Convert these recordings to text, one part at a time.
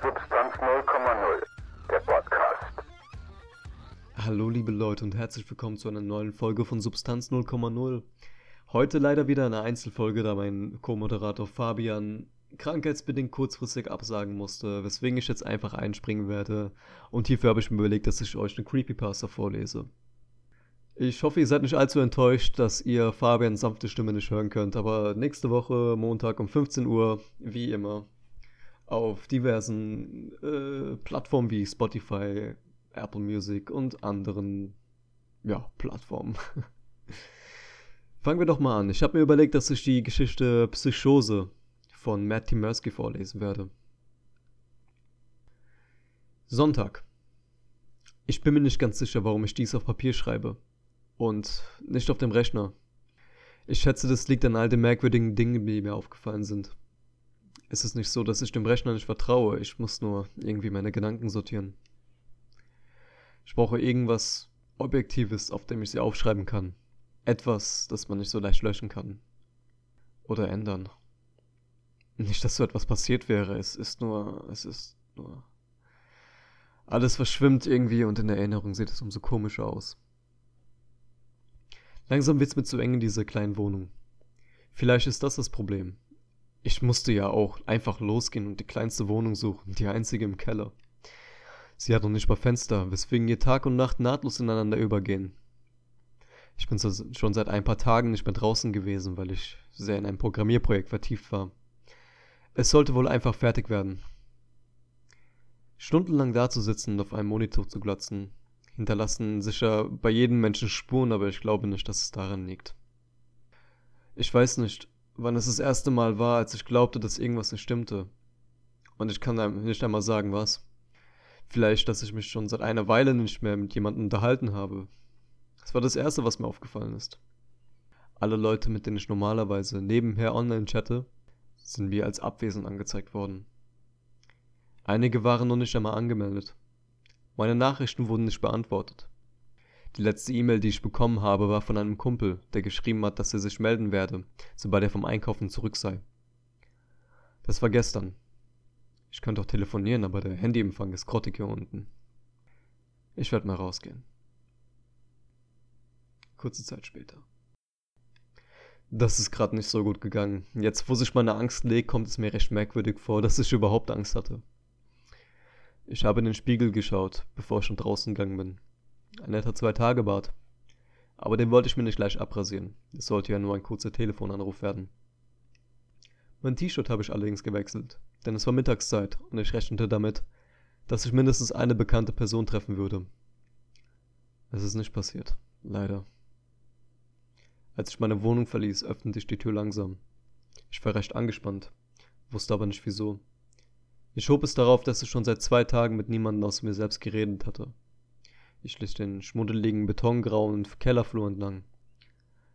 Substanz 0,0, der Podcast. Hallo liebe Leute und herzlich willkommen zu einer neuen Folge von Substanz 0,0. Heute leider wieder eine Einzelfolge, da mein Co-Moderator Fabian krankheitsbedingt kurzfristig absagen musste, weswegen ich jetzt einfach einspringen werde. Und hierfür habe ich mir überlegt, dass ich euch eine Creepypasta vorlese. Ich hoffe, ihr seid nicht allzu enttäuscht, dass ihr Fabians sanfte Stimme nicht hören könnt, aber nächste Woche, Montag um 15 Uhr, wie immer, auf diversen äh, Plattformen wie Spotify, Apple Music und anderen ja, Plattformen. Fangen wir doch mal an. Ich habe mir überlegt, dass ich die Geschichte Psychose von Matt Timersky vorlesen werde. Sonntag. Ich bin mir nicht ganz sicher, warum ich dies auf Papier schreibe. Und nicht auf dem Rechner. Ich schätze, das liegt an all den merkwürdigen Dingen, die mir aufgefallen sind. Es ist nicht so, dass ich dem Rechner nicht vertraue, ich muss nur irgendwie meine Gedanken sortieren. Ich brauche irgendwas Objektives, auf dem ich sie aufschreiben kann. Etwas, das man nicht so leicht löschen kann. Oder ändern. Nicht, dass so etwas passiert wäre. Es ist nur. Es ist nur. Alles verschwimmt irgendwie und in der Erinnerung sieht es umso komischer aus. Langsam wird's mir zu eng in dieser kleinen Wohnung. Vielleicht ist das das Problem. Ich musste ja auch einfach losgehen und die kleinste Wohnung suchen, die einzige im Keller. Sie hat noch nicht mal Fenster, weswegen ihr Tag und Nacht nahtlos ineinander übergehen. Ich bin schon seit ein paar Tagen nicht mehr draußen gewesen, weil ich sehr in ein Programmierprojekt vertieft war. Es sollte wohl einfach fertig werden. Stundenlang dazusitzen und auf einem Monitor zu glotzen, hinterlassen sicher bei jedem Menschen Spuren, aber ich glaube nicht, dass es daran liegt. Ich weiß nicht, wann es das erste Mal war, als ich glaubte, dass irgendwas nicht stimmte. Und ich kann nicht einmal sagen, was. Vielleicht, dass ich mich schon seit einer Weile nicht mehr mit jemandem unterhalten habe. Das war das Erste, was mir aufgefallen ist. Alle Leute, mit denen ich normalerweise nebenher online chatte, sind mir als abwesend angezeigt worden. Einige waren noch nicht einmal angemeldet. Meine Nachrichten wurden nicht beantwortet. Die letzte E-Mail, die ich bekommen habe, war von einem Kumpel, der geschrieben hat, dass er sich melden werde, sobald er vom Einkaufen zurück sei. Das war gestern. Ich könnte auch telefonieren, aber der Handyempfang ist grottig hier unten. Ich werde mal rausgehen. Kurze Zeit später. Das ist gerade nicht so gut gegangen. Jetzt, wo sich meine Angst legt, kommt es mir recht merkwürdig vor, dass ich überhaupt Angst hatte. Ich habe in den Spiegel geschaut, bevor ich schon draußen gegangen bin. Ein netter Zwei-Tage-Bart. Aber den wollte ich mir nicht gleich abrasieren. Es sollte ja nur ein kurzer Telefonanruf werden. Mein T-Shirt habe ich allerdings gewechselt, denn es war Mittagszeit und ich rechnete damit, dass ich mindestens eine bekannte Person treffen würde. Es ist nicht passiert, leider. Als ich meine Wohnung verließ, öffnete ich die Tür langsam. Ich war recht angespannt, wusste aber nicht wieso. Ich hob es darauf, dass ich schon seit zwei Tagen mit niemandem aus mir selbst geredet hatte. Ich schlich den schmuddeligen betongrauen Kellerflur entlang.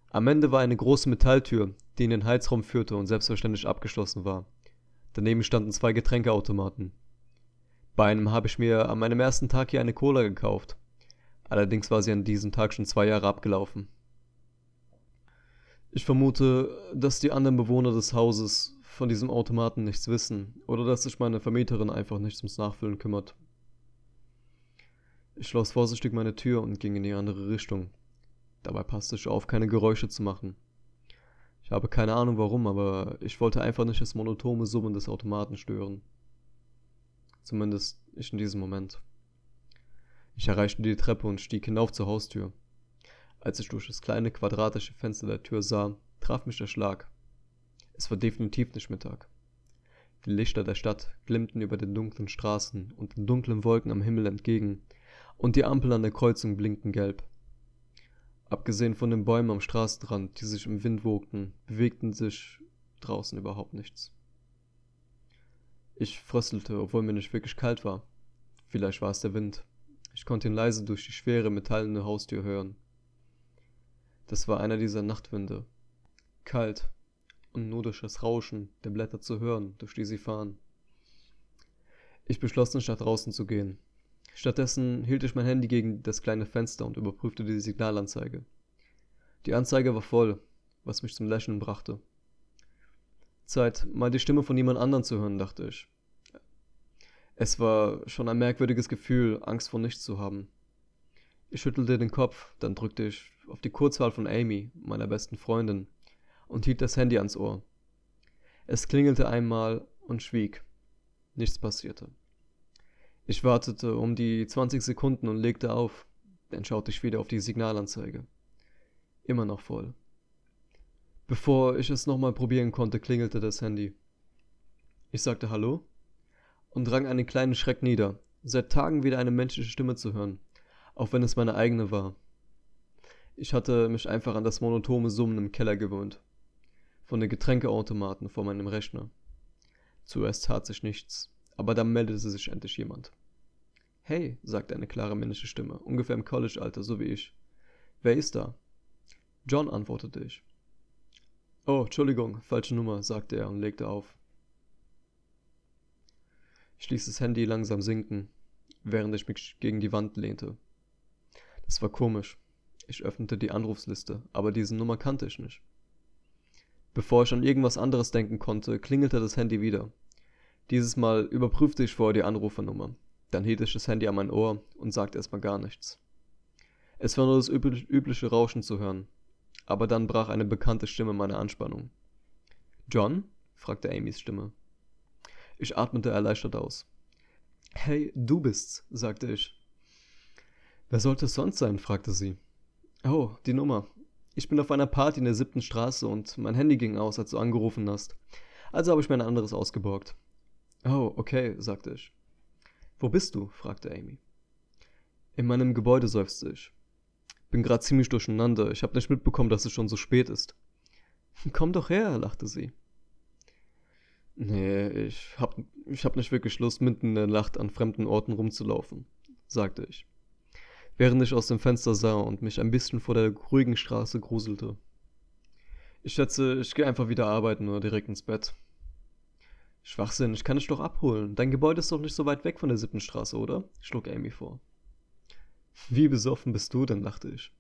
Am Ende war eine große Metalltür, die in den Heizraum führte und selbstverständlich abgeschlossen war. Daneben standen zwei Getränkeautomaten. Bei einem habe ich mir an meinem ersten Tag hier eine Cola gekauft. Allerdings war sie an diesem Tag schon zwei Jahre abgelaufen. Ich vermute, dass die anderen Bewohner des Hauses von diesem Automaten nichts wissen oder dass sich meine Vermieterin einfach nicht ums Nachfüllen kümmert. Ich schloss vorsichtig meine Tür und ging in die andere Richtung. Dabei passte ich auf, keine Geräusche zu machen. Ich habe keine Ahnung warum, aber ich wollte einfach nicht das monotone Summen des Automaten stören. Zumindest nicht in diesem Moment. Ich erreichte die Treppe und stieg hinauf zur Haustür. Als ich durch das kleine quadratische Fenster der Tür sah, traf mich der Schlag. Es war definitiv nicht Mittag. Die Lichter der Stadt glimmten über den dunklen Straßen und den dunklen Wolken am Himmel entgegen, und die Ampeln an der Kreuzung blinkten gelb. Abgesehen von den Bäumen am Straßenrand, die sich im Wind wogten, bewegten sich draußen überhaupt nichts. Ich fröstelte, obwohl mir nicht wirklich kalt war. Vielleicht war es der Wind. Ich konnte ihn leise durch die schwere metallene Haustür hören. Das war einer dieser Nachtwinde. Kalt und nur durch das Rauschen der Blätter zu hören, durch die sie fahren. Ich beschloss nicht nach draußen zu gehen. Stattdessen hielt ich mein Handy gegen das kleine Fenster und überprüfte die Signalanzeige. Die Anzeige war voll, was mich zum Lächeln brachte. Zeit, mal die Stimme von jemand anderem zu hören, dachte ich. Es war schon ein merkwürdiges Gefühl, Angst vor nichts zu haben. Ich schüttelte den Kopf, dann drückte ich auf die Kurzwahl von Amy, meiner besten Freundin, und hielt das Handy ans Ohr. Es klingelte einmal und schwieg. Nichts passierte. Ich wartete um die 20 Sekunden und legte auf. Dann schaute ich wieder auf die Signalanzeige. Immer noch voll. Bevor ich es nochmal probieren konnte, klingelte das Handy. Ich sagte Hallo und rang einen kleinen Schreck nieder, seit Tagen wieder eine menschliche Stimme zu hören, auch wenn es meine eigene war. Ich hatte mich einfach an das monotone Summen im Keller gewöhnt. Von den Getränkeautomaten vor meinem Rechner. Zuerst tat sich nichts, aber dann meldete sich endlich jemand. Hey, sagte eine klare männliche Stimme, ungefähr im College-Alter, so wie ich. Wer ist da? John, antwortete ich. Oh, Entschuldigung, falsche Nummer, sagte er und legte auf. Ich ließ das Handy langsam sinken, während ich mich gegen die Wand lehnte. Das war komisch. Ich öffnete die Anrufsliste, aber diese Nummer kannte ich nicht. Bevor ich an irgendwas anderes denken konnte, klingelte das Handy wieder. Dieses Mal überprüfte ich vorher die Anrufernummer. Dann hielt ich das Handy an mein Ohr und sagte erstmal gar nichts. Es war nur das übliche Rauschen zu hören. Aber dann brach eine bekannte Stimme meine Anspannung. John? fragte Amys Stimme. Ich atmete erleichtert aus. Hey, du bist's, sagte ich. Wer sollte es sonst sein? fragte sie. Oh, die Nummer. Ich bin auf einer Party in der siebten Straße und mein Handy ging aus, als du angerufen hast. Also habe ich mir ein anderes ausgeborgt. Oh, okay, sagte ich. Wo bist du? fragte Amy. In meinem Gebäude seufzte ich. Bin gerade ziemlich durcheinander. Ich habe nicht mitbekommen, dass es schon so spät ist. Komm doch her, lachte sie. Nee, ich hab, ich hab nicht wirklich Lust, mitten in der Nacht an fremden Orten rumzulaufen, sagte ich während ich aus dem Fenster sah und mich ein bisschen vor der ruhigen Straße gruselte. Ich schätze, ich gehe einfach wieder arbeiten oder direkt ins Bett. Schwachsinn, ich kann dich doch abholen. Dein Gebäude ist doch nicht so weit weg von der siebten Straße, oder? schlug Amy vor. Wie besoffen bist du denn, dachte ich.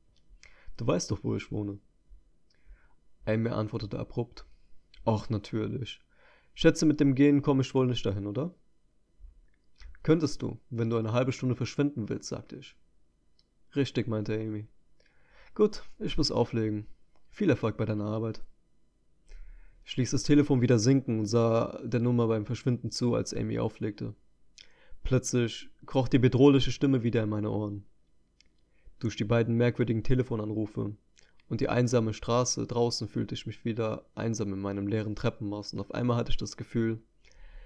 Du weißt doch, wo ich wohne. Amy antwortete abrupt. Ach, natürlich. Schätze, mit dem Gehen komme ich wohl nicht dahin, oder? Könntest du, wenn du eine halbe Stunde verschwinden willst, sagte ich. Richtig, meinte Amy. Gut, ich muss auflegen. Viel Erfolg bei deiner Arbeit. Ich ließ das Telefon wieder sinken und sah der Nummer beim Verschwinden zu, als Amy auflegte. Plötzlich kroch die bedrohliche Stimme wieder in meine Ohren. Durch die beiden merkwürdigen Telefonanrufe und die einsame Straße draußen fühlte ich mich wieder einsam in meinem leeren Treppenhaus und auf einmal hatte ich das Gefühl,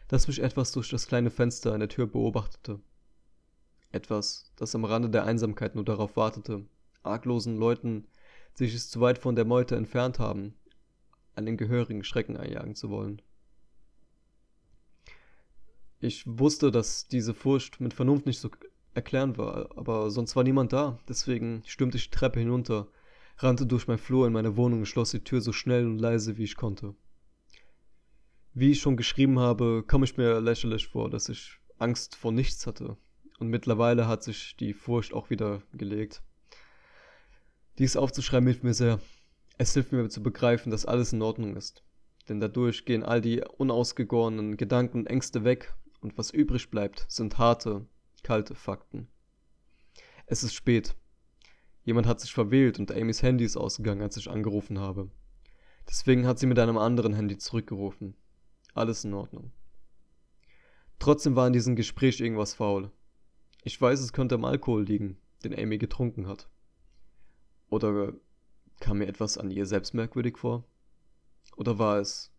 dass mich etwas durch das kleine Fenster an der Tür beobachtete. Etwas, das am Rande der Einsamkeit nur darauf wartete, arglosen Leuten, die sich zu weit von der Meute entfernt haben, einen gehörigen Schrecken einjagen zu wollen. Ich wusste, dass diese Furcht mit Vernunft nicht zu erklären war, aber sonst war niemand da, deswegen stürmte ich die Treppe hinunter, rannte durch mein Flur in meine Wohnung und schloss die Tür so schnell und leise, wie ich konnte. Wie ich schon geschrieben habe, kam ich mir lächerlich vor, dass ich Angst vor nichts hatte, und mittlerweile hat sich die Furcht auch wieder gelegt. Dies aufzuschreiben hilft mir sehr. Es hilft mir zu begreifen, dass alles in Ordnung ist. Denn dadurch gehen all die unausgegorenen Gedanken und Ängste weg und was übrig bleibt, sind harte, kalte Fakten. Es ist spät. Jemand hat sich verwählt und Amys Handy ist ausgegangen, als ich angerufen habe. Deswegen hat sie mit einem anderen Handy zurückgerufen. Alles in Ordnung. Trotzdem war in diesem Gespräch irgendwas faul. Ich weiß, es könnte am Alkohol liegen, den Amy getrunken hat. Oder kam mir etwas an ihr selbst merkwürdig vor? Oder war es.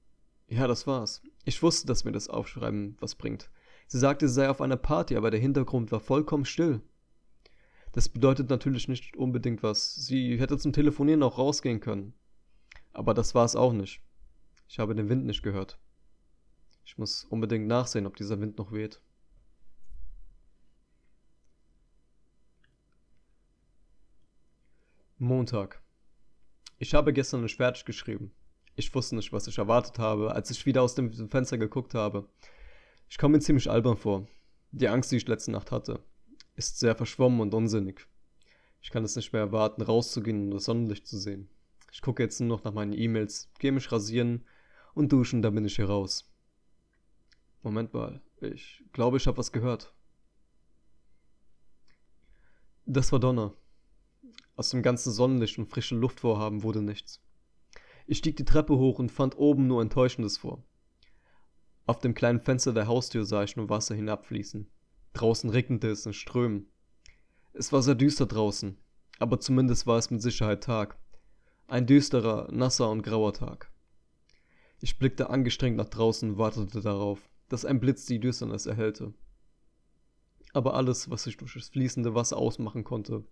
Ja, das war's. Ich wusste, dass mir das Aufschreiben was bringt. Sie sagte, sie sei auf einer Party, aber der Hintergrund war vollkommen still. Das bedeutet natürlich nicht unbedingt was. Sie hätte zum Telefonieren auch rausgehen können. Aber das war es auch nicht. Ich habe den Wind nicht gehört. Ich muss unbedingt nachsehen, ob dieser Wind noch weht. Montag. Ich habe gestern nicht fertig geschrieben. Ich wusste nicht, was ich erwartet habe, als ich wieder aus dem Fenster geguckt habe. Ich komme mir ziemlich albern vor. Die Angst, die ich letzte Nacht hatte, ist sehr verschwommen und unsinnig. Ich kann es nicht mehr erwarten, rauszugehen und das Sonnenlicht zu sehen. Ich gucke jetzt nur noch nach meinen E-Mails, gehe mich rasieren und duschen, dann bin ich hier raus. Moment mal, ich glaube, ich habe was gehört. Das war Donner. Aus dem ganzen Sonnenlicht und frischen Luftvorhaben wurde nichts. Ich stieg die Treppe hoch und fand oben nur Enttäuschendes vor. Auf dem kleinen Fenster der Haustür sah ich nur Wasser hinabfließen. Draußen regnete es in Strömen. Es war sehr düster draußen, aber zumindest war es mit Sicherheit Tag. Ein düsterer, nasser und grauer Tag. Ich blickte angestrengt nach draußen und wartete darauf, dass ein Blitz die Düsternis erhellte. Aber alles, was ich durch das fließende Wasser ausmachen konnte,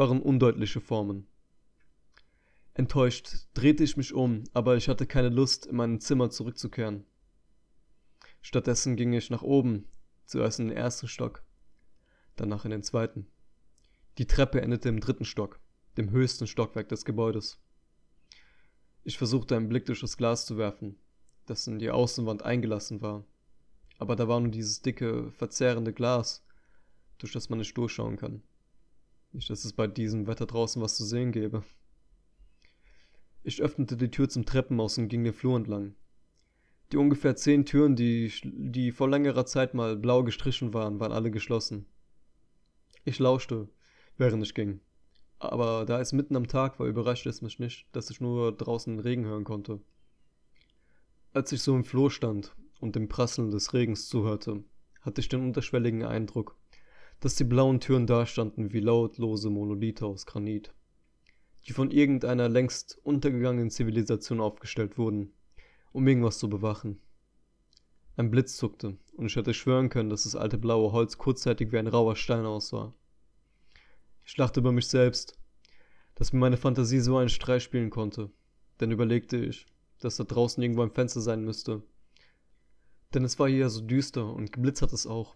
waren undeutliche Formen. Enttäuscht drehte ich mich um, aber ich hatte keine Lust, in mein Zimmer zurückzukehren. Stattdessen ging ich nach oben, zuerst in den ersten Stock, danach in den zweiten. Die Treppe endete im dritten Stock, dem höchsten Stockwerk des Gebäudes. Ich versuchte einen Blick durch das Glas zu werfen, das in die Außenwand eingelassen war, aber da war nur dieses dicke, verzehrende Glas, durch das man nicht durchschauen kann. Nicht, dass es bei diesem Wetter draußen was zu sehen gäbe. Ich öffnete die Tür zum Treppenhaus und ging den Flur entlang. Die ungefähr zehn Türen, die, die vor längerer Zeit mal blau gestrichen waren, waren alle geschlossen. Ich lauschte, während ich ging. Aber da es mitten am Tag war, überraschte es mich nicht, dass ich nur draußen Regen hören konnte. Als ich so im Flur stand und dem Prasseln des Regens zuhörte, hatte ich den unterschwelligen Eindruck, dass die blauen Türen dastanden wie lautlose Monolithe aus Granit, die von irgendeiner längst untergegangenen Zivilisation aufgestellt wurden um irgendwas zu bewachen. Ein Blitz zuckte, und ich hätte schwören können, dass das alte blaue Holz kurzzeitig wie ein rauer Stein aussah. Ich lachte über mich selbst, dass mir meine Fantasie so einen Streich spielen konnte, denn überlegte ich, dass da draußen irgendwo ein Fenster sein müsste. Denn es war hier so düster und geblitzt hat es auch.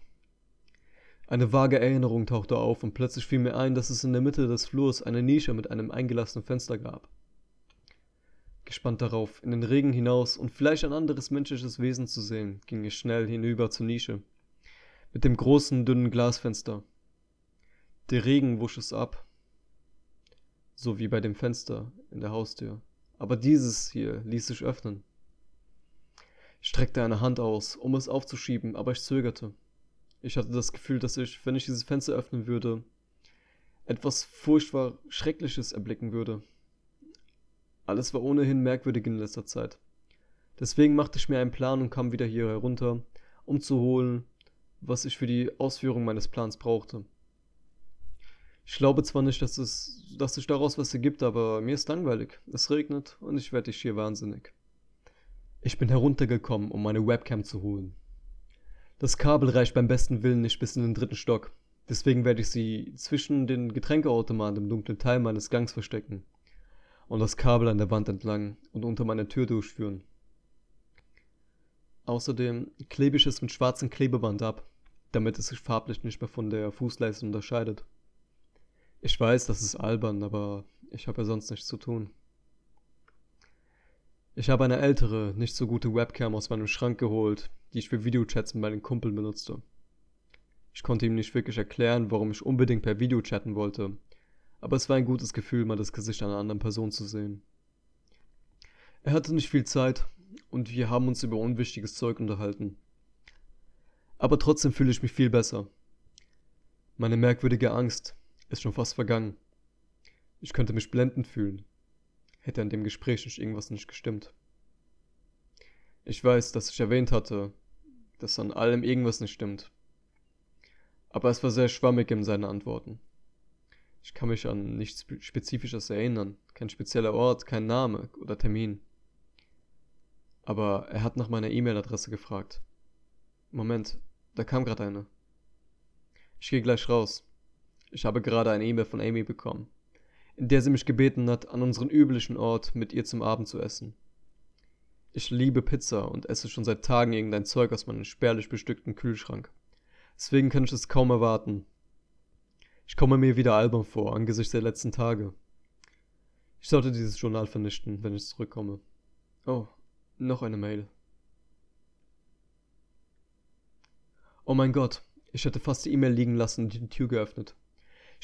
Eine vage Erinnerung tauchte auf und plötzlich fiel mir ein, dass es in der Mitte des Flurs eine Nische mit einem eingelassenen Fenster gab gespannt darauf, in den Regen hinaus und vielleicht ein anderes menschliches Wesen zu sehen, ging ich schnell hinüber zur Nische. Mit dem großen, dünnen Glasfenster. Der Regen wusch es ab. So wie bei dem Fenster in der Haustür. Aber dieses hier ließ sich öffnen. Ich streckte eine Hand aus, um es aufzuschieben, aber ich zögerte. Ich hatte das Gefühl, dass ich, wenn ich dieses Fenster öffnen würde, etwas furchtbar Schreckliches erblicken würde. Alles war ohnehin merkwürdig in letzter Zeit. Deswegen machte ich mir einen Plan und kam wieder hier herunter, um zu holen, was ich für die Ausführung meines Plans brauchte. Ich glaube zwar nicht, dass, es, dass sich daraus was ergibt, aber mir ist langweilig. Es regnet und ich werde hier wahnsinnig. Ich bin heruntergekommen, um meine Webcam zu holen. Das Kabel reicht beim besten Willen nicht bis in den dritten Stock. Deswegen werde ich sie zwischen den Getränkeautomaten im dunklen Teil meines Gangs verstecken und das Kabel an der Wand entlang und unter meiner Tür durchführen. Außerdem klebe ich es mit schwarzem Klebeband ab, damit es sich farblich nicht mehr von der Fußleiste unterscheidet. Ich weiß, das ist albern, aber ich habe ja sonst nichts zu tun. Ich habe eine ältere, nicht so gute Webcam aus meinem Schrank geholt, die ich für Videochats mit meinen Kumpeln benutzte. Ich konnte ihm nicht wirklich erklären, warum ich unbedingt per Video chatten wollte, aber es war ein gutes Gefühl, mal das Gesicht einer anderen Person zu sehen. Er hatte nicht viel Zeit und wir haben uns über unwichtiges Zeug unterhalten. Aber trotzdem fühle ich mich viel besser. Meine merkwürdige Angst ist schon fast vergangen. Ich könnte mich blendend fühlen. Hätte an dem Gespräch nicht irgendwas nicht gestimmt. Ich weiß, dass ich erwähnt hatte, dass an allem irgendwas nicht stimmt. Aber es war sehr schwammig in seinen Antworten. Ich kann mich an nichts Spezifisches erinnern. Kein spezieller Ort, kein Name oder Termin. Aber er hat nach meiner E-Mail-Adresse gefragt. Moment, da kam gerade eine. Ich gehe gleich raus. Ich habe gerade eine E-Mail von Amy bekommen, in der sie mich gebeten hat, an unseren üblichen Ort mit ihr zum Abend zu essen. Ich liebe Pizza und esse schon seit Tagen irgendein Zeug aus meinem spärlich bestückten Kühlschrank. Deswegen kann ich es kaum erwarten, ich komme mir wieder albern vor, angesichts der letzten Tage. Ich sollte dieses Journal vernichten, wenn ich zurückkomme. Oh, noch eine Mail. Oh mein Gott, ich hätte fast die E-Mail liegen lassen und die Tür geöffnet.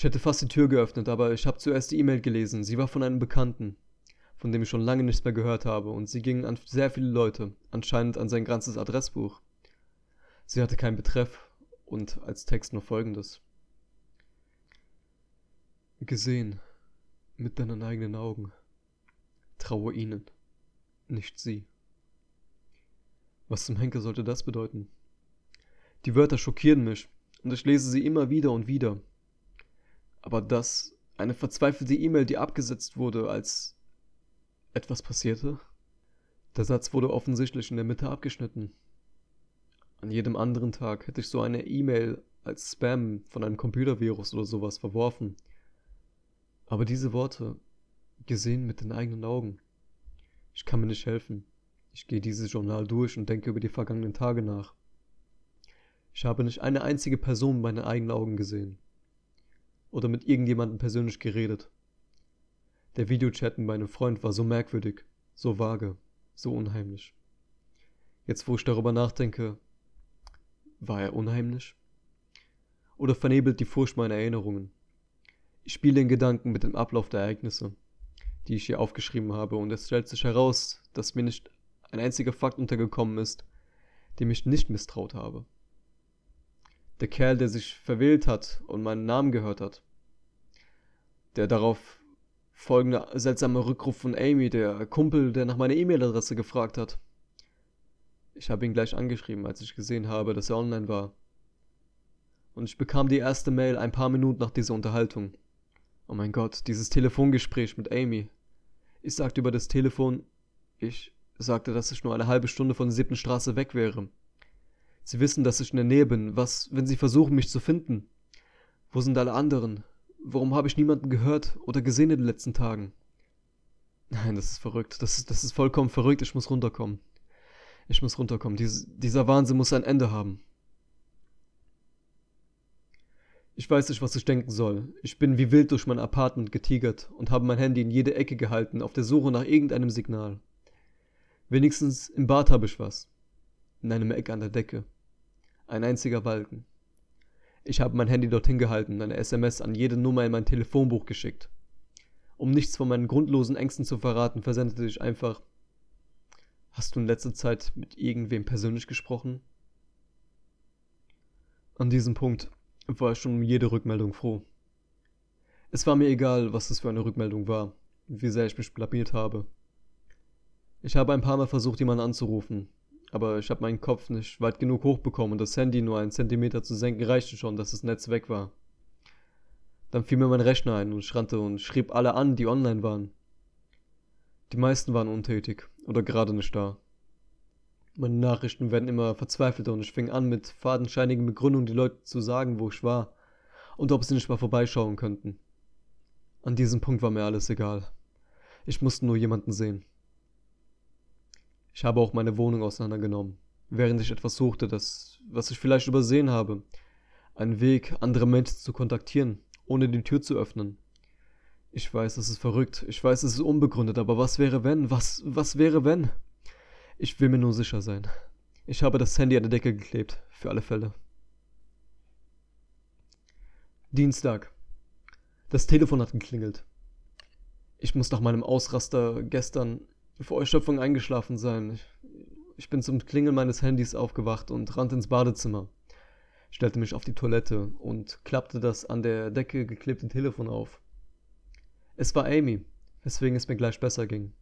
Ich hätte fast die Tür geöffnet, aber ich habe zuerst die E-Mail gelesen. Sie war von einem Bekannten, von dem ich schon lange nichts mehr gehört habe, und sie ging an sehr viele Leute, anscheinend an sein ganzes Adressbuch. Sie hatte keinen Betreff und als Text nur folgendes. Gesehen mit deinen eigenen Augen. Traue ihnen, nicht sie. Was zum Henker sollte das bedeuten? Die Wörter schockieren mich und ich lese sie immer wieder und wieder. Aber das, eine verzweifelte E-Mail, die abgesetzt wurde, als etwas passierte? Der Satz wurde offensichtlich in der Mitte abgeschnitten. An jedem anderen Tag hätte ich so eine E-Mail als Spam von einem Computervirus oder sowas verworfen. Aber diese Worte, gesehen mit den eigenen Augen. Ich kann mir nicht helfen. Ich gehe dieses Journal durch und denke über die vergangenen Tage nach. Ich habe nicht eine einzige Person mit meinen eigenen Augen gesehen. Oder mit irgendjemandem persönlich geredet. Der Videochat mit meinem Freund war so merkwürdig, so vage, so unheimlich. Jetzt, wo ich darüber nachdenke, war er unheimlich? Oder vernebelt die Furcht meine Erinnerungen? Ich spiele in Gedanken mit dem Ablauf der Ereignisse, die ich hier aufgeschrieben habe, und es stellt sich heraus, dass mir nicht ein einziger Fakt untergekommen ist, dem ich nicht misstraut habe. Der Kerl, der sich verwählt hat und meinen Namen gehört hat. Der darauf folgende seltsame Rückruf von Amy, der Kumpel, der nach meiner E-Mail-Adresse gefragt hat. Ich habe ihn gleich angeschrieben, als ich gesehen habe, dass er online war. Und ich bekam die erste Mail ein paar Minuten nach dieser Unterhaltung. Oh mein Gott, dieses Telefongespräch mit Amy. Ich sagte über das Telefon, ich sagte, dass ich nur eine halbe Stunde von der siebten Straße weg wäre. Sie wissen, dass ich in der Nähe bin. Was, wenn Sie versuchen, mich zu finden? Wo sind alle anderen? Warum habe ich niemanden gehört oder gesehen in den letzten Tagen? Nein, das ist verrückt. Das ist, das ist vollkommen verrückt. Ich muss runterkommen. Ich muss runterkommen. Dies, dieser Wahnsinn muss ein Ende haben. Ich weiß nicht, was ich denken soll. Ich bin wie wild durch mein Apartment getigert und habe mein Handy in jede Ecke gehalten, auf der Suche nach irgendeinem Signal. Wenigstens im Bad habe ich was. In einem Eck an der Decke. Ein einziger Balken. Ich habe mein Handy dorthin gehalten eine SMS an jede Nummer in mein Telefonbuch geschickt. Um nichts von meinen grundlosen Ängsten zu verraten, versendete ich einfach Hast du in letzter Zeit mit irgendwem persönlich gesprochen? An diesem Punkt war ich schon um jede Rückmeldung froh. Es war mir egal, was es für eine Rückmeldung war, wie sehr ich mich blamiert habe. Ich habe ein paar Mal versucht, jemanden anzurufen, aber ich habe meinen Kopf nicht weit genug hochbekommen und das Handy nur einen Zentimeter zu senken reichte schon, dass das Netz weg war. Dann fiel mir mein Rechner ein und ich rannte und schrieb alle an, die online waren. Die meisten waren untätig oder gerade nicht da. Meine Nachrichten werden immer verzweifelter und ich fing an, mit fadenscheinigen Begründungen die Leute zu sagen, wo ich war und ob sie nicht mal vorbeischauen könnten. An diesem Punkt war mir alles egal. Ich musste nur jemanden sehen. Ich habe auch meine Wohnung auseinandergenommen, während ich etwas suchte, das, was ich vielleicht übersehen habe. Einen Weg, andere Menschen zu kontaktieren, ohne die Tür zu öffnen. Ich weiß, es ist verrückt, ich weiß, es ist unbegründet, aber was wäre wenn? Was, was wäre wenn? Ich will mir nur sicher sein. Ich habe das Handy an der Decke geklebt, für alle Fälle. Dienstag. Das Telefon hat geklingelt. Ich muss nach meinem Ausraster gestern vor Erschöpfung eingeschlafen sein. Ich bin zum Klingeln meines Handys aufgewacht und rannte ins Badezimmer, stellte mich auf die Toilette und klappte das an der Decke geklebte Telefon auf. Es war Amy, weswegen es mir gleich besser ging.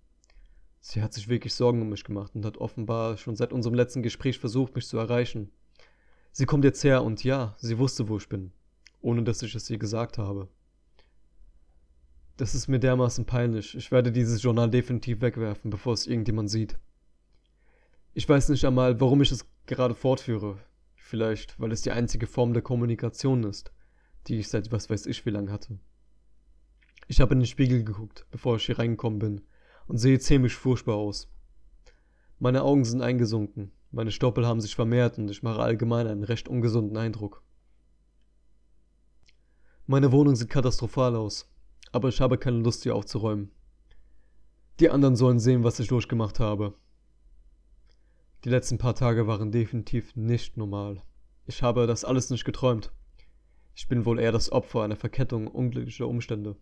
Sie hat sich wirklich Sorgen um mich gemacht und hat offenbar schon seit unserem letzten Gespräch versucht, mich zu erreichen. Sie kommt jetzt her und ja, sie wusste, wo ich bin, ohne dass ich es ihr gesagt habe. Das ist mir dermaßen peinlich. Ich werde dieses Journal definitiv wegwerfen, bevor es irgendjemand sieht. Ich weiß nicht einmal, warum ich es gerade fortführe. Vielleicht, weil es die einzige Form der Kommunikation ist, die ich seit was weiß ich wie lang hatte. Ich habe in den Spiegel geguckt, bevor ich hier reingekommen bin und sehe ziemlich furchtbar aus. Meine Augen sind eingesunken, meine Stoppel haben sich vermehrt und ich mache allgemein einen recht ungesunden Eindruck. Meine Wohnung sieht katastrophal aus, aber ich habe keine Lust, sie aufzuräumen. Die anderen sollen sehen, was ich durchgemacht habe. Die letzten paar Tage waren definitiv nicht normal. Ich habe das alles nicht geträumt. Ich bin wohl eher das Opfer einer Verkettung unglücklicher Umstände.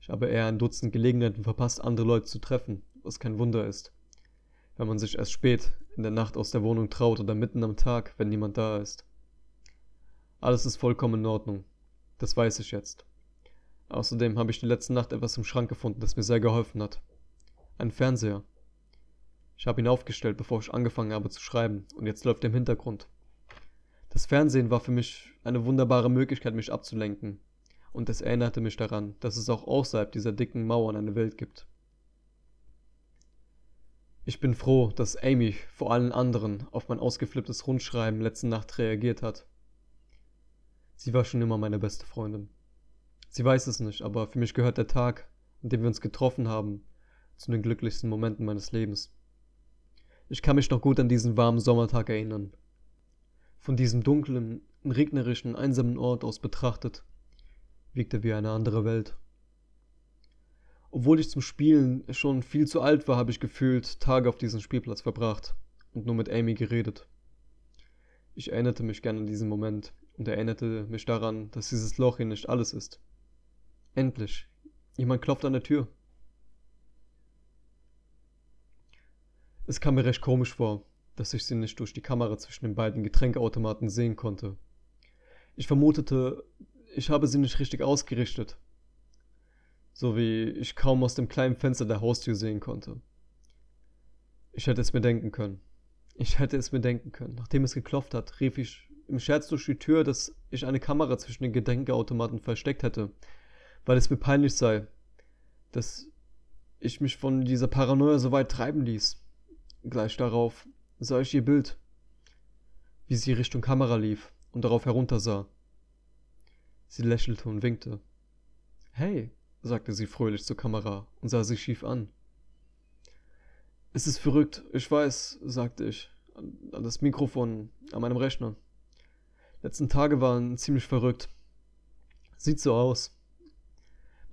Ich habe eher ein Dutzend Gelegenheiten verpasst, andere Leute zu treffen, was kein Wunder ist, wenn man sich erst spät in der Nacht aus der Wohnung traut oder mitten am Tag, wenn niemand da ist. Alles ist vollkommen in Ordnung. Das weiß ich jetzt. Außerdem habe ich die letzte Nacht etwas im Schrank gefunden, das mir sehr geholfen hat. Ein Fernseher. Ich habe ihn aufgestellt, bevor ich angefangen habe zu schreiben, und jetzt läuft er im Hintergrund. Das Fernsehen war für mich eine wunderbare Möglichkeit, mich abzulenken, und es erinnerte mich daran, dass es auch außerhalb dieser dicken Mauern eine Welt gibt. Ich bin froh, dass Amy vor allen anderen auf mein ausgeflipptes Rundschreiben letzte Nacht reagiert hat. Sie war schon immer meine beste Freundin. Sie weiß es nicht, aber für mich gehört der Tag, an dem wir uns getroffen haben, zu den glücklichsten Momenten meines Lebens. Ich kann mich noch gut an diesen warmen Sommertag erinnern. Von diesem dunklen, regnerischen, einsamen Ort aus betrachtet, wirkte wie eine andere Welt. Obwohl ich zum Spielen schon viel zu alt war, habe ich gefühlt Tage auf diesem Spielplatz verbracht und nur mit Amy geredet. Ich erinnerte mich gern an diesen Moment und erinnerte mich daran, dass dieses Loch hier nicht alles ist. Endlich. Jemand klopft an der Tür. Es kam mir recht komisch vor, dass ich sie nicht durch die Kamera zwischen den beiden Getränkeautomaten sehen konnte. Ich vermutete, ich habe sie nicht richtig ausgerichtet, so wie ich kaum aus dem kleinen Fenster der Haustür sehen konnte. Ich hätte es mir denken können. Ich hätte es mir denken können. Nachdem es geklopft hat, rief ich im Scherz durch die Tür, dass ich eine Kamera zwischen den Getränkeautomaten versteckt hätte, weil es mir peinlich sei, dass ich mich von dieser Paranoia so weit treiben ließ. Gleich darauf sah ich ihr Bild, wie sie Richtung Kamera lief und darauf heruntersah. Sie lächelte und winkte. Hey, sagte sie fröhlich zur Kamera und sah sie schief an. Es ist verrückt, ich weiß, sagte ich, an das Mikrofon an meinem Rechner. Letzten Tage waren ziemlich verrückt. Sieht so aus.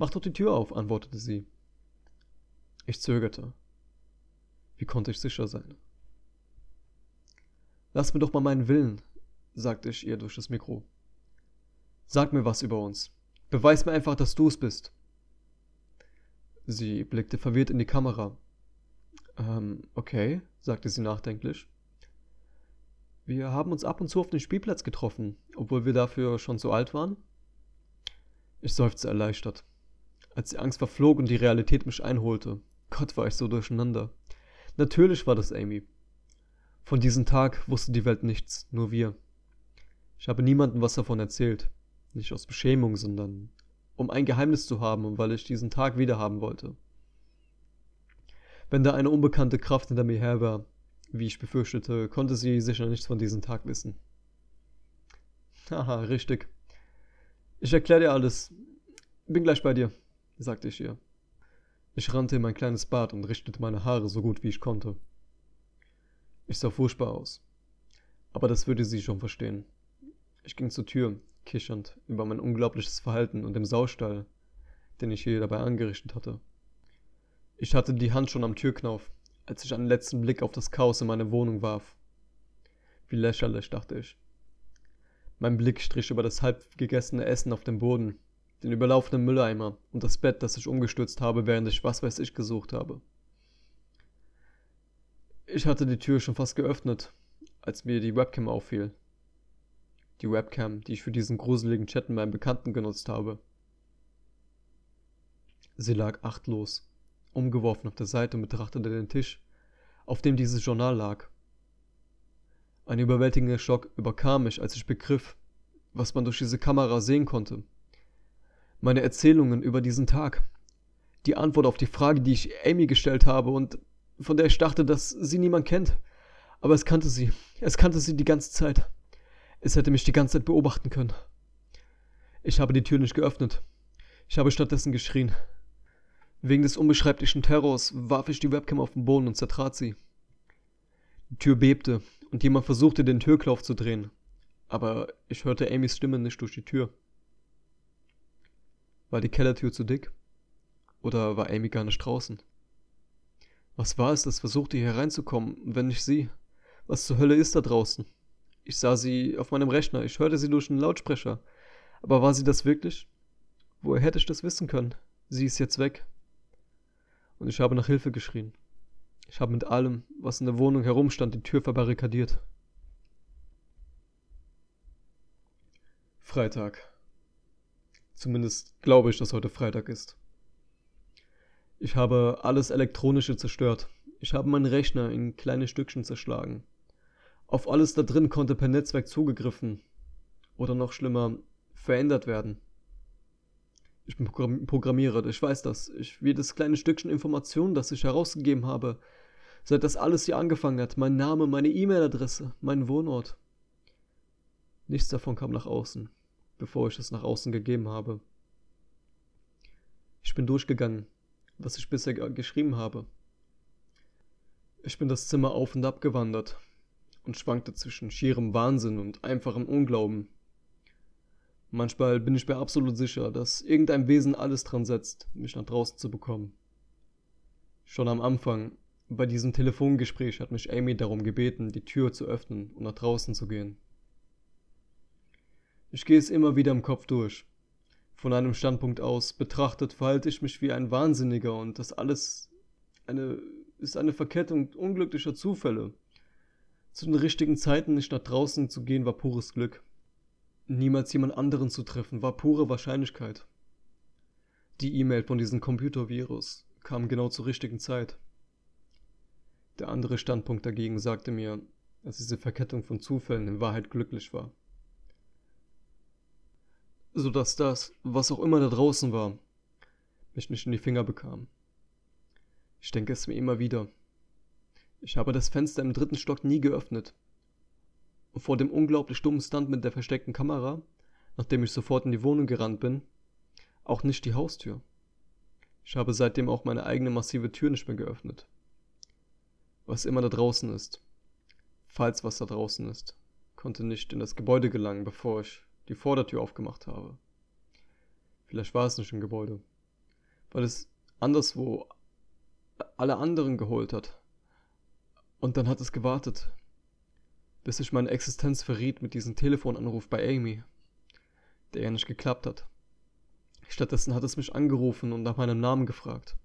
Mach doch die Tür auf, antwortete sie. Ich zögerte. Wie konnte ich sicher sein? Lass mir doch mal meinen Willen, sagte ich ihr durch das Mikro. Sag mir was über uns. Beweis mir einfach, dass du es bist. Sie blickte verwirrt in die Kamera. Ähm, okay, sagte sie nachdenklich. Wir haben uns ab und zu auf dem Spielplatz getroffen, obwohl wir dafür schon zu alt waren. Ich seufzte erleichtert. Als die Angst verflog und die Realität mich einholte, Gott war ich so durcheinander. Natürlich war das Amy. Von diesem Tag wusste die Welt nichts, nur wir. Ich habe niemandem was davon erzählt. Nicht aus Beschämung, sondern um ein Geheimnis zu haben und weil ich diesen Tag wiederhaben wollte. Wenn da eine unbekannte Kraft hinter mir her war, wie ich befürchtete, konnte sie sicher nichts von diesem Tag wissen. Haha, richtig. Ich erkläre dir alles. Bin gleich bei dir, sagte ich ihr. Ich rannte in mein kleines Bad und richtete meine Haare so gut wie ich konnte. Ich sah furchtbar aus. Aber das würde sie schon verstehen. Ich ging zur Tür, kichernd über mein unglaubliches Verhalten und dem Saustall, den ich hier dabei angerichtet hatte. Ich hatte die Hand schon am Türknauf, als ich einen letzten Blick auf das Chaos in meine Wohnung warf. Wie lächerlich, dachte ich. Mein Blick strich über das halb gegessene Essen auf dem Boden, den überlaufenden Mülleimer und das Bett, das ich umgestürzt habe, während ich was weiß ich gesucht habe. Ich hatte die Tür schon fast geöffnet, als mir die Webcam auffiel. Die Webcam, die ich für diesen gruseligen Chat mit meinem Bekannten genutzt habe. Sie lag achtlos, umgeworfen auf der Seite und betrachtete den Tisch, auf dem dieses Journal lag. Ein überwältigender Schock überkam mich, als ich begriff, was man durch diese Kamera sehen konnte meine Erzählungen über diesen Tag. Die Antwort auf die Frage, die ich Amy gestellt habe und von der ich dachte, dass sie niemand kennt. Aber es kannte sie. Es kannte sie die ganze Zeit. Es hätte mich die ganze Zeit beobachten können. Ich habe die Tür nicht geöffnet. Ich habe stattdessen geschrien. Wegen des unbeschreiblichen Terrors warf ich die Webcam auf den Boden und zertrat sie. Die Tür bebte und jemand versuchte, den Türklauf zu drehen. Aber ich hörte Amys Stimme nicht durch die Tür. War die Kellertür zu dick? Oder war Amy gar nicht draußen? Was war es, das versuchte hier reinzukommen, wenn nicht sie? Was zur Hölle ist da draußen? Ich sah sie auf meinem Rechner, ich hörte sie durch einen Lautsprecher. Aber war sie das wirklich? Woher hätte ich das wissen können? Sie ist jetzt weg. Und ich habe nach Hilfe geschrien. Ich habe mit allem, was in der Wohnung herumstand, die Tür verbarrikadiert. Freitag. Zumindest glaube ich, dass heute Freitag ist. Ich habe alles Elektronische zerstört. Ich habe meinen Rechner in kleine Stückchen zerschlagen. Auf alles da drin konnte per Netzwerk zugegriffen oder noch schlimmer verändert werden. Ich bin Programmierer, ich weiß das. Ich, jedes kleine Stückchen Information, das ich herausgegeben habe, seit das alles hier angefangen hat, mein Name, meine E-Mail-Adresse, mein Wohnort. Nichts davon kam nach außen, bevor ich es nach außen gegeben habe. Ich bin durchgegangen, was ich bisher geschrieben habe. Ich bin das Zimmer auf und ab gewandert und schwankte zwischen schierem Wahnsinn und einfachem Unglauben. Manchmal bin ich mir absolut sicher, dass irgendein Wesen alles dran setzt, mich nach draußen zu bekommen. Schon am Anfang, bei diesem Telefongespräch, hat mich Amy darum gebeten, die Tür zu öffnen und nach draußen zu gehen. Ich gehe es immer wieder im Kopf durch. Von einem Standpunkt aus betrachtet verhalte ich mich wie ein Wahnsinniger und das alles eine, ist eine Verkettung unglücklicher Zufälle. Zu den richtigen Zeiten nicht nach draußen zu gehen war pures Glück. Niemals jemand anderen zu treffen war pure Wahrscheinlichkeit. Die E-Mail von diesem Computervirus kam genau zur richtigen Zeit. Der andere Standpunkt dagegen sagte mir, dass diese Verkettung von Zufällen in Wahrheit glücklich war. So dass das, was auch immer da draußen war, mich nicht in die Finger bekam. Ich denke es mir immer wieder. Ich habe das Fenster im dritten Stock nie geöffnet. Vor dem unglaublich dummen Stunt mit der versteckten Kamera, nachdem ich sofort in die Wohnung gerannt bin, auch nicht die Haustür. Ich habe seitdem auch meine eigene massive Tür nicht mehr geöffnet. Was immer da draußen ist, falls was da draußen ist, konnte nicht in das Gebäude gelangen, bevor ich die Vordertür aufgemacht habe. Vielleicht war es nicht ein Gebäude, weil es anderswo alle anderen geholt hat. Und dann hat es gewartet, bis sich meine Existenz verriet mit diesem Telefonanruf bei Amy, der ja nicht geklappt hat. Stattdessen hat es mich angerufen und nach meinem Namen gefragt.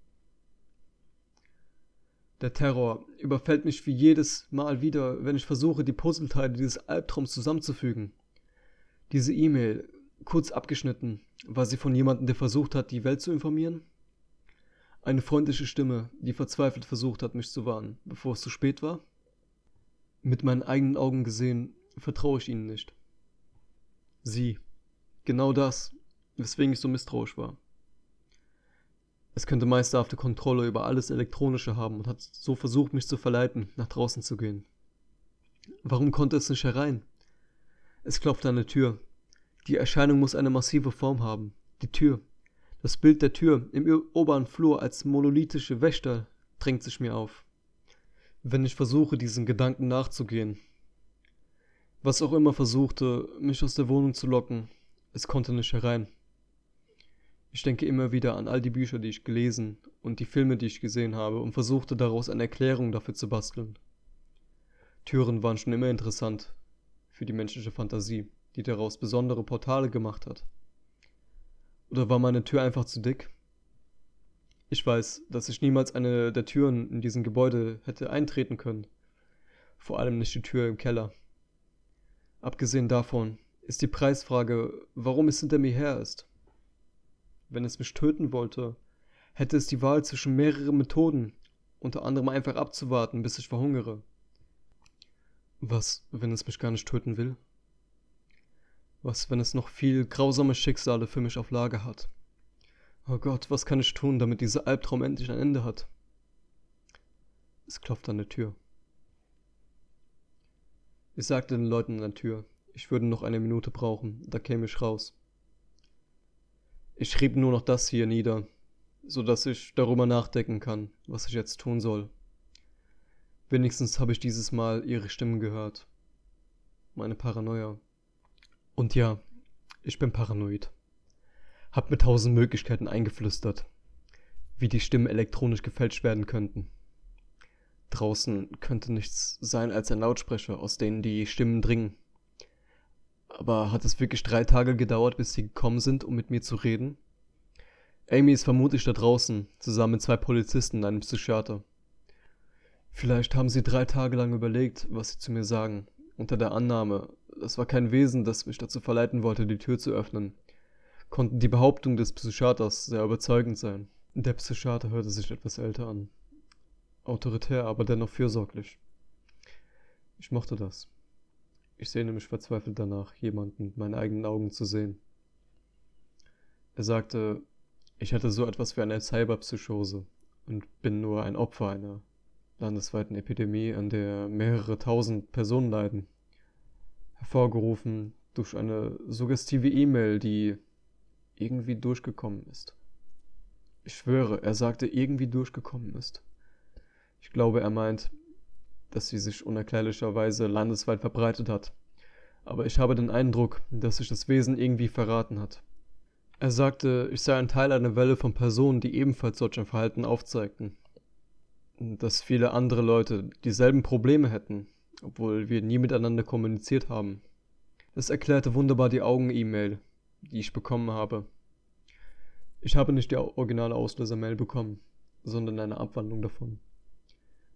Der Terror überfällt mich wie jedes Mal wieder, wenn ich versuche, die Puzzleteile dieses Albtraums zusammenzufügen. Diese E-Mail, kurz abgeschnitten, war sie von jemandem, der versucht hat, die Welt zu informieren? Eine freundliche Stimme, die verzweifelt versucht hat, mich zu warnen, bevor es zu spät war? Mit meinen eigenen Augen gesehen, vertraue ich ihnen nicht. Sie. Genau das, weswegen ich so misstrauisch war. Es könnte meisterhafte Kontrolle über alles Elektronische haben und hat so versucht, mich zu verleiten, nach draußen zu gehen. Warum konnte es nicht herein? Es klopfte an der Tür. Die Erscheinung muss eine massive Form haben. Die Tür. Das Bild der Tür im oberen Flur als monolithische Wächter drängt sich mir auf. Wenn ich versuche, diesen Gedanken nachzugehen. Was auch immer versuchte, mich aus der Wohnung zu locken, es konnte nicht herein. Ich denke immer wieder an all die Bücher, die ich gelesen und die Filme, die ich gesehen habe, und versuchte daraus eine Erklärung dafür zu basteln. Türen waren schon immer interessant für die menschliche Fantasie, die daraus besondere Portale gemacht hat. Oder war meine Tür einfach zu dick? Ich weiß, dass ich niemals eine der Türen in diesem Gebäude hätte eintreten können. Vor allem nicht die Tür im Keller. Abgesehen davon ist die Preisfrage, warum es hinter mir her ist. Wenn es mich töten wollte, hätte es die Wahl zwischen mehreren Methoden, unter anderem einfach abzuwarten, bis ich verhungere. Was, wenn es mich gar nicht töten will? Was, wenn es noch viel grausame Schicksale für mich auf Lager hat? Oh Gott, was kann ich tun, damit dieser Albtraum endlich ein Ende hat? Es klopft an der Tür. Ich sagte den Leuten an der Tür, ich würde noch eine Minute brauchen, da käme ich raus. Ich schrieb nur noch das hier nieder, so dass ich darüber nachdenken kann, was ich jetzt tun soll. Wenigstens habe ich dieses Mal ihre Stimmen gehört. Meine Paranoia. Und ja, ich bin paranoid. Hab mir tausend Möglichkeiten eingeflüstert, wie die Stimmen elektronisch gefälscht werden könnten. Draußen könnte nichts sein als ein Lautsprecher, aus denen die Stimmen dringen. Aber hat es wirklich drei Tage gedauert, bis sie gekommen sind, um mit mir zu reden? Amy ist vermutlich da draußen, zusammen mit zwei Polizisten und einem Psychiater. Vielleicht haben sie drei Tage lang überlegt, was sie zu mir sagen, unter der Annahme, es war kein Wesen, das mich dazu verleiten wollte, die Tür zu öffnen. Konnten die Behauptung des Psychiaters sehr überzeugend sein. Der Psychiater hörte sich etwas älter an. Autoritär, aber dennoch fürsorglich. Ich mochte das. Ich sehne mich verzweifelt danach, jemanden mit meinen eigenen Augen zu sehen. Er sagte, ich hätte so etwas wie eine Cyberpsychose und bin nur ein Opfer einer landesweiten Epidemie, an der mehrere tausend Personen leiden. Hervorgerufen durch eine suggestive E-Mail, die irgendwie durchgekommen ist. Ich schwöre, er sagte irgendwie durchgekommen ist. Ich glaube, er meint, dass sie sich unerklärlicherweise landesweit verbreitet hat. Aber ich habe den Eindruck, dass sich das Wesen irgendwie verraten hat. Er sagte, ich sei ein Teil einer Welle von Personen, die ebenfalls solch ein Verhalten aufzeigten dass viele andere Leute dieselben Probleme hätten, obwohl wir nie miteinander kommuniziert haben. Das erklärte wunderbar die Augen-E-Mail, die ich bekommen habe. Ich habe nicht die originale Auslöser-Mail bekommen, sondern eine Abwandlung davon.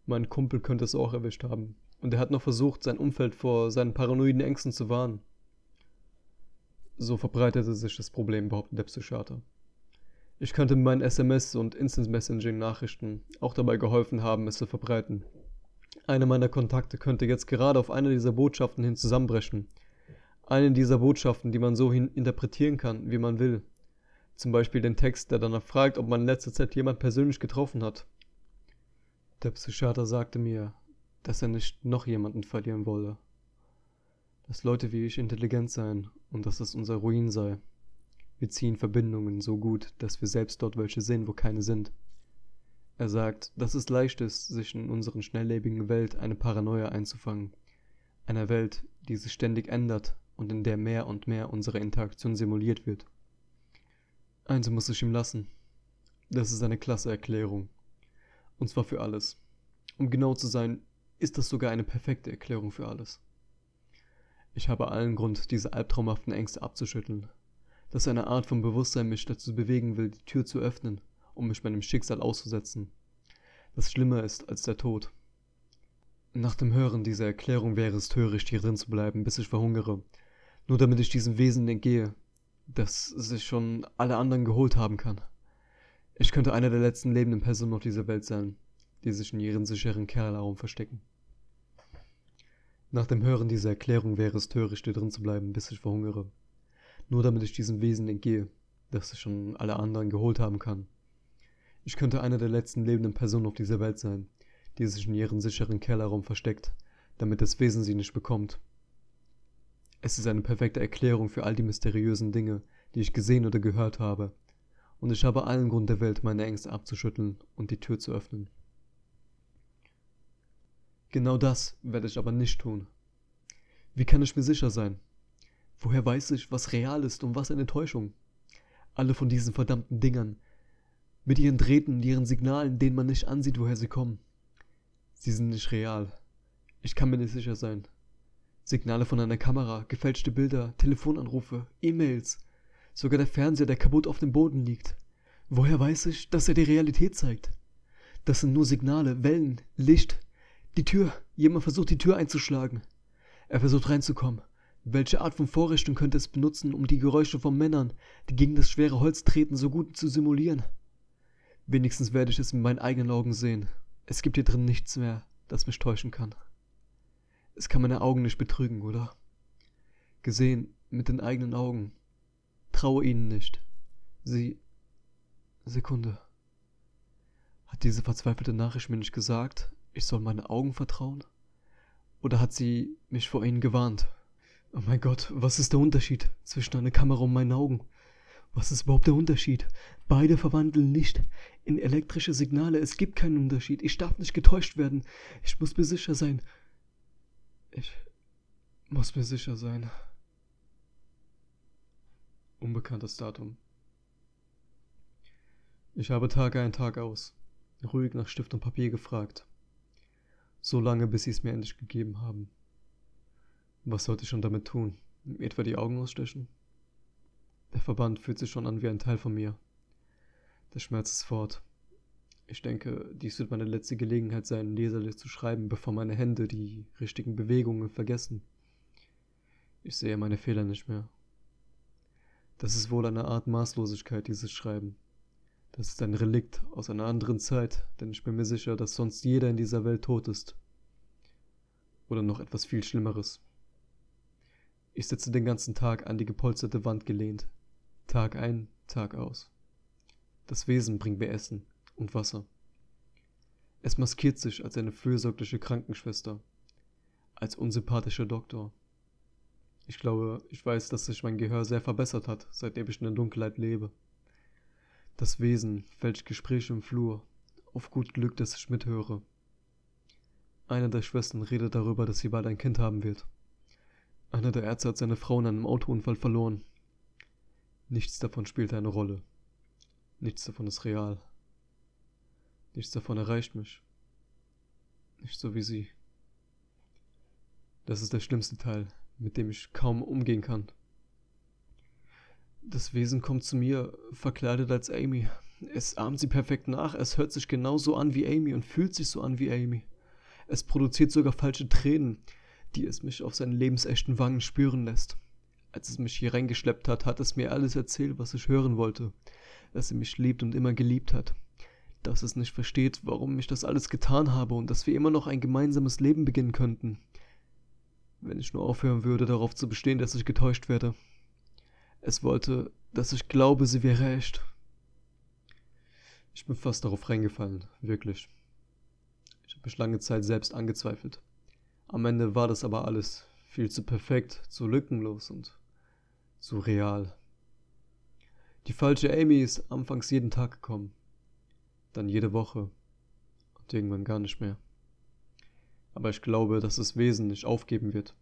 Mein Kumpel könnte es auch erwischt haben, und er hat noch versucht, sein Umfeld vor seinen paranoiden Ängsten zu warnen. So verbreitete sich das Problem, behauptet der Psychiater. Ich könnte mit meinen SMS und Instant Messaging Nachrichten auch dabei geholfen haben, es zu verbreiten. Einer meiner Kontakte könnte jetzt gerade auf eine dieser Botschaften hin zusammenbrechen. Eine dieser Botschaften, die man so hin interpretieren kann, wie man will. Zum Beispiel den Text, der danach fragt, ob man in letzter Zeit jemand persönlich getroffen hat. Der Psychiater sagte mir, dass er nicht noch jemanden verlieren wolle. Dass Leute wie ich intelligent seien und dass es unser Ruin sei. Wir ziehen Verbindungen so gut, dass wir selbst dort welche sehen, wo keine sind. Er sagt, dass es leicht ist, sich in unseren schnelllebigen Welt eine Paranoia einzufangen. Einer Welt, die sich ständig ändert und in der mehr und mehr unsere Interaktion simuliert wird. Eins muss ich ihm lassen. Das ist eine klasse Erklärung. Und zwar für alles. Um genau zu sein, ist das sogar eine perfekte Erklärung für alles. Ich habe allen Grund, diese albtraumhaften Ängste abzuschütteln, dass eine Art von Bewusstsein mich dazu bewegen will, die Tür zu öffnen, um mich meinem Schicksal auszusetzen, das schlimmer ist als der Tod. Nach dem Hören dieser Erklärung wäre es töricht, hier drin zu bleiben, bis ich verhungere, nur damit ich diesem Wesen entgehe, das sich schon alle anderen geholt haben kann. Ich könnte eine der letzten lebenden Personen auf dieser Welt sein, die sich in ihren sicheren Kerlraum verstecken. Nach dem Hören dieser Erklärung wäre es töricht, hier drin zu bleiben, bis ich verhungere nur damit ich diesem Wesen entgehe, das es schon alle anderen geholt haben kann. Ich könnte eine der letzten lebenden Personen auf dieser Welt sein, die sich in ihrem sicheren Kellerraum versteckt, damit das Wesen sie nicht bekommt. Es ist eine perfekte Erklärung für all die mysteriösen Dinge, die ich gesehen oder gehört habe, und ich habe allen Grund der Welt, meine Ängste abzuschütteln und die Tür zu öffnen. Genau das werde ich aber nicht tun. Wie kann ich mir sicher sein? Woher weiß ich, was real ist und was eine Täuschung? Alle von diesen verdammten Dingern. Mit ihren Drähten und ihren Signalen, denen man nicht ansieht, woher sie kommen. Sie sind nicht real. Ich kann mir nicht sicher sein. Signale von einer Kamera, gefälschte Bilder, Telefonanrufe, E-Mails, sogar der Fernseher, der kaputt auf dem Boden liegt. Woher weiß ich, dass er die Realität zeigt? Das sind nur Signale, Wellen, Licht. Die Tür. Jemand versucht die Tür einzuschlagen. Er versucht reinzukommen. Welche Art von Vorrichtung könnte es benutzen, um die Geräusche von Männern, die gegen das schwere Holz treten, so gut zu simulieren? Wenigstens werde ich es mit meinen eigenen Augen sehen. Es gibt hier drin nichts mehr, das mich täuschen kann. Es kann meine Augen nicht betrügen, oder? Gesehen mit den eigenen Augen. Traue ihnen nicht. Sie. Sekunde. Hat diese verzweifelte Nachricht mir nicht gesagt, ich soll meine Augen vertrauen? Oder hat sie mich vor ihnen gewarnt? Oh mein Gott, was ist der Unterschied zwischen einer Kamera und meinen Augen? Was ist überhaupt der Unterschied? Beide verwandeln Licht in elektrische Signale. Es gibt keinen Unterschied. Ich darf nicht getäuscht werden. Ich muss mir sicher sein. Ich muss mir sicher sein. Unbekanntes Datum. Ich habe Tag ein, Tag aus, ruhig nach Stift und Papier gefragt. So lange, bis sie es mir endlich gegeben haben. Was sollte ich schon damit tun? Etwa die Augen ausstechen? Der Verband fühlt sich schon an wie ein Teil von mir. Der Schmerz ist fort. Ich denke, dies wird meine letzte Gelegenheit sein, Leserlich zu schreiben, bevor meine Hände die richtigen Bewegungen vergessen. Ich sehe meine Fehler nicht mehr. Das ist wohl eine Art Maßlosigkeit, dieses Schreiben. Das ist ein Relikt aus einer anderen Zeit, denn ich bin mir sicher, dass sonst jeder in dieser Welt tot ist. Oder noch etwas viel Schlimmeres. Ich sitze den ganzen Tag an die gepolsterte Wand gelehnt. Tag ein, Tag aus. Das Wesen bringt mir Essen und Wasser. Es maskiert sich als eine fürsorgliche Krankenschwester, als unsympathischer Doktor. Ich glaube, ich weiß, dass sich mein Gehör sehr verbessert hat, seitdem ich in der Dunkelheit lebe. Das Wesen fälscht Gespräche im Flur, auf gut Glück, dass ich mithöre. Eine der Schwestern redet darüber, dass sie bald ein Kind haben wird. Einer der Ärzte hat seine Frau in einem Autounfall verloren. Nichts davon spielt eine Rolle. Nichts davon ist real. Nichts davon erreicht mich. Nicht so wie sie. Das ist der schlimmste Teil, mit dem ich kaum umgehen kann. Das Wesen kommt zu mir, verkleidet als Amy. Es ahmt sie perfekt nach, es hört sich genauso an wie Amy und fühlt sich so an wie Amy. Es produziert sogar falsche Tränen, die es mich auf seinen lebensechten Wangen spüren lässt. Als es mich hier reingeschleppt hat, hat es mir alles erzählt, was ich hören wollte. Dass sie mich liebt und immer geliebt hat. Dass es nicht versteht, warum ich das alles getan habe und dass wir immer noch ein gemeinsames Leben beginnen könnten. Wenn ich nur aufhören würde, darauf zu bestehen, dass ich getäuscht werde. Es wollte, dass ich glaube, sie wäre echt. Ich bin fast darauf reingefallen, wirklich. Ich habe mich lange Zeit selbst angezweifelt. Am Ende war das aber alles viel zu perfekt, zu lückenlos und zu real. Die falsche Amy ist anfangs jeden Tag gekommen, dann jede Woche und irgendwann gar nicht mehr. Aber ich glaube, dass das Wesen nicht aufgeben wird.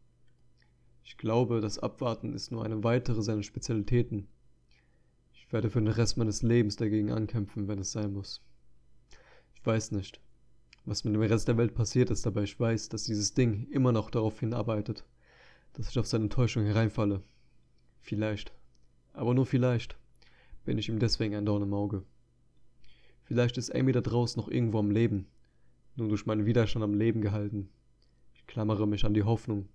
Ich glaube, das Abwarten ist nur eine weitere seiner Spezialitäten. Ich werde für den Rest meines Lebens dagegen ankämpfen, wenn es sein muss. Ich weiß nicht, was mit dem Rest der Welt passiert ist, aber ich weiß, dass dieses Ding immer noch darauf hinarbeitet, dass ich auf seine Täuschung hereinfalle. Vielleicht, aber nur vielleicht, bin ich ihm deswegen ein Dorn im Auge. Vielleicht ist Amy da draußen noch irgendwo am Leben, nur durch meinen Widerstand am Leben gehalten. Ich klammere mich an die Hoffnung,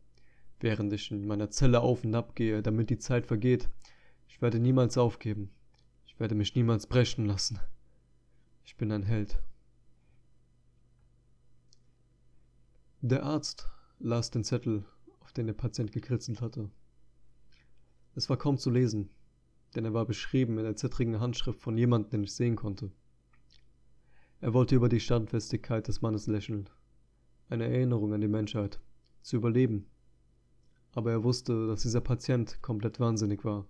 während ich in meiner Zelle auf und ab gehe, damit die Zeit vergeht. Ich werde niemals aufgeben. Ich werde mich niemals brechen lassen. Ich bin ein Held. Der Arzt las den Zettel, auf den der Patient gekritzelt hatte. Es war kaum zu lesen, denn er war beschrieben in der zittrigen Handschrift von jemandem, den ich sehen konnte. Er wollte über die Standfestigkeit des Mannes lächeln, eine Erinnerung an die Menschheit, zu überleben, aber er wusste, dass dieser Patient komplett wahnsinnig war.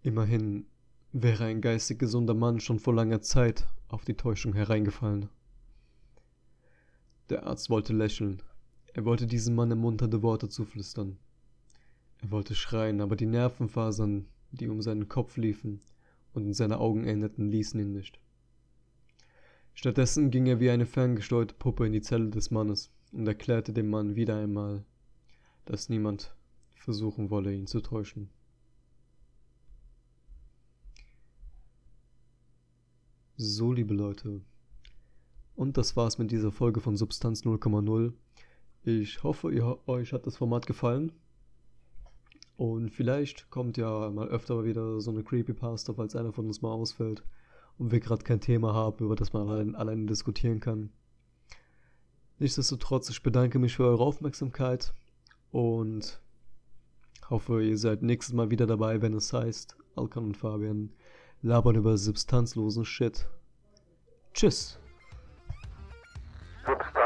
Immerhin wäre ein geistig gesunder Mann schon vor langer Zeit auf die Täuschung hereingefallen. Der Arzt wollte lächeln. Er wollte diesem Mann ermunternde Worte zuflüstern. Er wollte schreien, aber die Nervenfasern, die um seinen Kopf liefen und in seine Augen endeten, ließen ihn nicht. Stattdessen ging er wie eine ferngesteuerte Puppe in die Zelle des Mannes und erklärte dem Mann wieder einmal, dass niemand versuchen wolle, ihn zu täuschen. So, liebe Leute. Und das war's mit dieser Folge von Substanz 0,0. Ich hoffe, ihr, euch hat das Format gefallen. Und vielleicht kommt ja mal öfter wieder so eine Creepypasta, falls einer von uns mal ausfällt und wir gerade kein Thema haben, über das man allein, allein diskutieren kann. Nichtsdestotrotz, ich bedanke mich für eure Aufmerksamkeit und hoffe, ihr seid nächstes Mal wieder dabei, wenn es heißt, Alkan und Fabian labern über substanzlosen Shit. Tschüss. Substanz